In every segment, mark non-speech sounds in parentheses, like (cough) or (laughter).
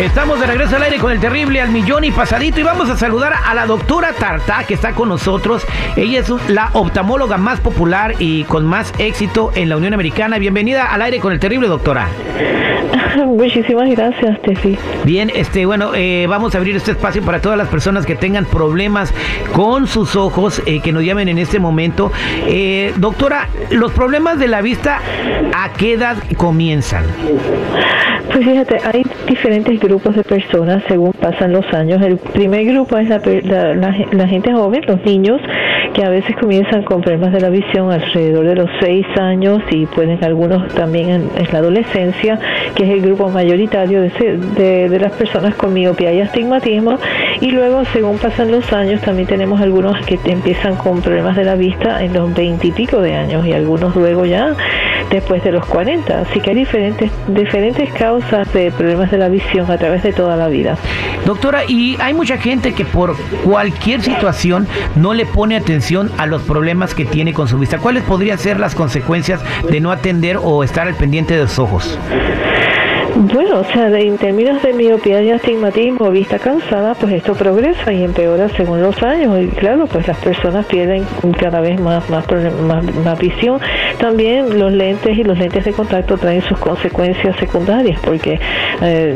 Estamos de regreso al aire con el terrible al millón y pasadito y vamos a saludar a la doctora Tarta que está con nosotros. Ella es la oftalmóloga más popular y con más éxito en la Unión Americana. Bienvenida al aire con el terrible, doctora. (laughs) Muchísimas gracias, Tefi. Bien, este, bueno, eh, vamos a abrir este espacio para todas las personas que tengan problemas con sus ojos, eh, que nos llamen en este momento. Eh, doctora, los problemas de la vista, ¿a qué edad comienzan? Pues fíjate, hay diferentes grupos de personas según pasan los años. El primer grupo es la, la, gente joven, los niños, que a veces comienzan con problemas de la visión alrededor de los 6 años y pueden algunos también en, la adolescencia, que es el grupo mayoritario de, de, las personas con miopía y astigmatismo. Y luego, según pasan los años, también tenemos algunos que empiezan con problemas de la vista en los 20 y pico de años y algunos luego ya después de los 40. Así que hay diferentes, diferentes causas de problemas de la visión a través de toda la vida. Doctora, y hay mucha gente que por cualquier situación no le pone atención a los problemas que tiene con su vista. ¿Cuáles podrían ser las consecuencias de no atender o estar al pendiente de los ojos? Bueno, o sea, en términos de miopía y astigmatismo, vista cansada, pues esto progresa y empeora según los años. Y claro, pues las personas pierden cada vez más, más, más, visión. También los lentes y los lentes de contacto traen sus consecuencias secundarias porque eh,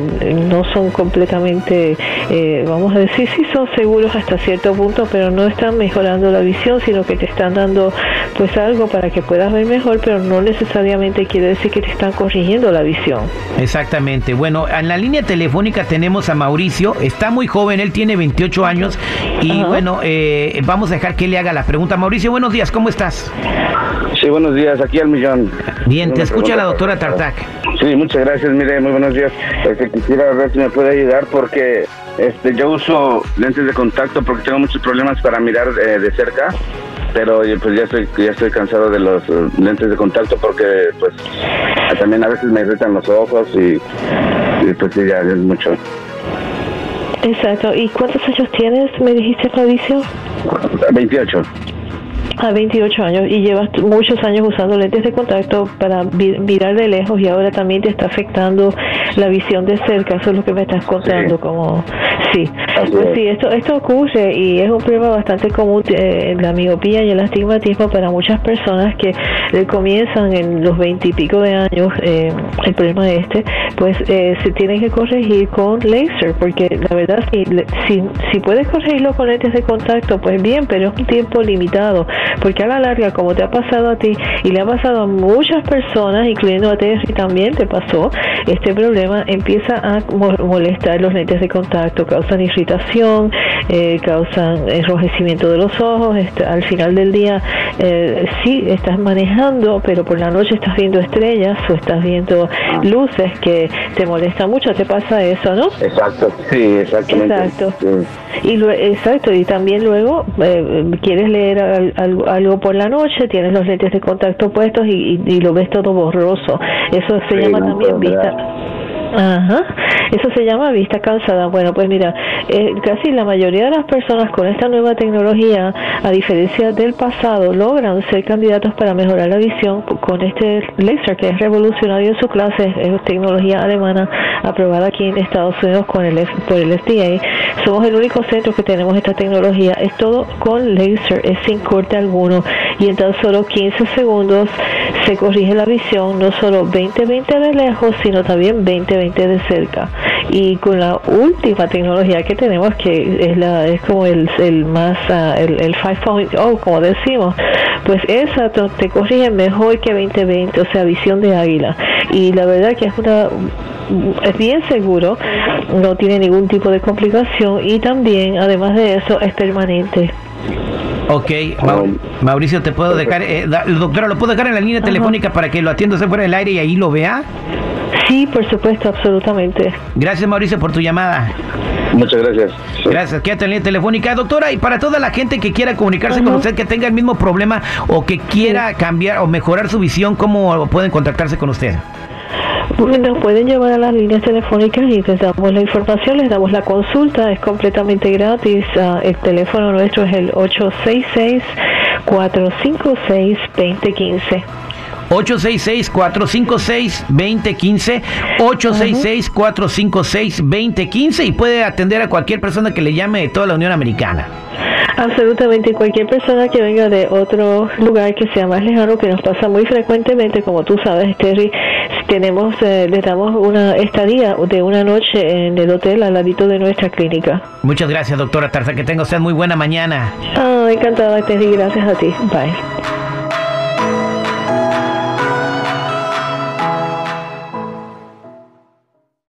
no son completamente, eh, vamos a decir, sí son seguros hasta cierto punto, pero no están mejorando la visión, sino que te están dando pues algo para que puedas ver mejor, pero no necesariamente quiere decir que te están corrigiendo la visión. Exacto. Exactamente. Bueno, en la línea telefónica tenemos a Mauricio. Está muy joven, él tiene 28 años. Y bueno, eh, vamos a dejar que le haga la pregunta. Mauricio, buenos días, ¿cómo estás? Sí, buenos días, aquí al millón. Bien, te escucha la doctora Tartac. Sí, muchas gracias, mire, muy buenos días. Este, quisiera ver si me puede ayudar porque este, yo uso lentes de contacto porque tengo muchos problemas para mirar eh, de cerca pero pues ya estoy ya estoy cansado de los eh, lentes de contacto porque pues también a veces me irritan los ojos y, pues ya es mucho. Exacto. ¿Y cuántos años tienes, me dijiste, Fabricio? 28 a 28 años y llevas muchos años usando lentes de contacto para mirar de lejos y ahora también te está afectando la visión de cerca, eso es lo que me estás contando, como Sí, pues sí, esto, esto ocurre y es un problema bastante común eh, la miopía y el astigmatismo para muchas personas que eh, comienzan en los veintipico de años eh, el problema este, pues se tienen que corregir con laser, porque la verdad si, si, si puedes corregirlo con lentes de contacto, pues bien, pero es un tiempo limitado, porque a la larga, como te ha pasado a ti y le ha pasado a muchas personas, incluyendo a Terry también te pasó, este problema empieza a molestar los lentes de contacto, causan irritación, eh, causan enrojecimiento de los ojos. Al final del día, eh, sí estás manejando, pero por la noche estás viendo estrellas o estás viendo luces que te molestan mucho. ¿Te pasa eso, no? Exacto, sí, exactamente. Exacto. Y exacto, y también luego eh, quieres leer algo, por la noche, tienes los lentes de contacto puestos y, lo ves todo borroso. Eso se llama también vista Ajá, eso se llama vista cansada. Bueno, pues mira, eh, casi la mayoría de las personas con esta nueva tecnología, a diferencia del pasado, logran ser candidatos para mejorar la visión con este laser que es revolucionario en su clase, es tecnología alemana aprobada aquí en Estados Unidos con el, por el FDA. Somos el único centro que tenemos esta tecnología. Es todo con laser, es sin corte alguno y en tan solo 15 segundos se corrige la visión, no solo 20-20 de lejos, sino también 20-20 de cerca. Y con la última tecnología que tenemos, que es, la, es como el, el más, uh, el, el 5.0, como decimos, pues esa te corrige mejor que 20-20, o sea, visión de águila. Y la verdad que es una es bien seguro, no tiene ningún tipo de complicación y también, además de eso, es permanente Ok, Mauricio, te puedo dejar, eh, doctora, ¿lo puedo dejar en la línea telefónica para que lo atienda fuera del aire y ahí lo vea? Sí, por supuesto, absolutamente. Gracias, Mauricio, por tu llamada. Muchas gracias. Gracias, quédate en línea telefónica. Doctora, y para toda la gente que quiera comunicarse con usted, que tenga el mismo problema o que quiera cambiar o mejorar su visión, ¿cómo pueden contactarse con usted? Nos pueden llevar a las líneas telefónicas y les damos la información, les damos la consulta, es completamente gratis. Ah, el teléfono nuestro es el 866-456-2015. 866-456-2015, 866-456-2015 y puede atender a cualquier persona que le llame de toda la Unión Americana. Absolutamente, cualquier persona que venga de otro lugar que sea más lejano, que nos pasa muy frecuentemente, como tú sabes, Terry, tenemos, eh, le damos una estadía de una noche en el hotel al ladito de nuestra clínica. Muchas gracias, doctora Tarza, que tenga usted muy buena mañana. Ah, encantada, Terry, gracias a ti. Bye.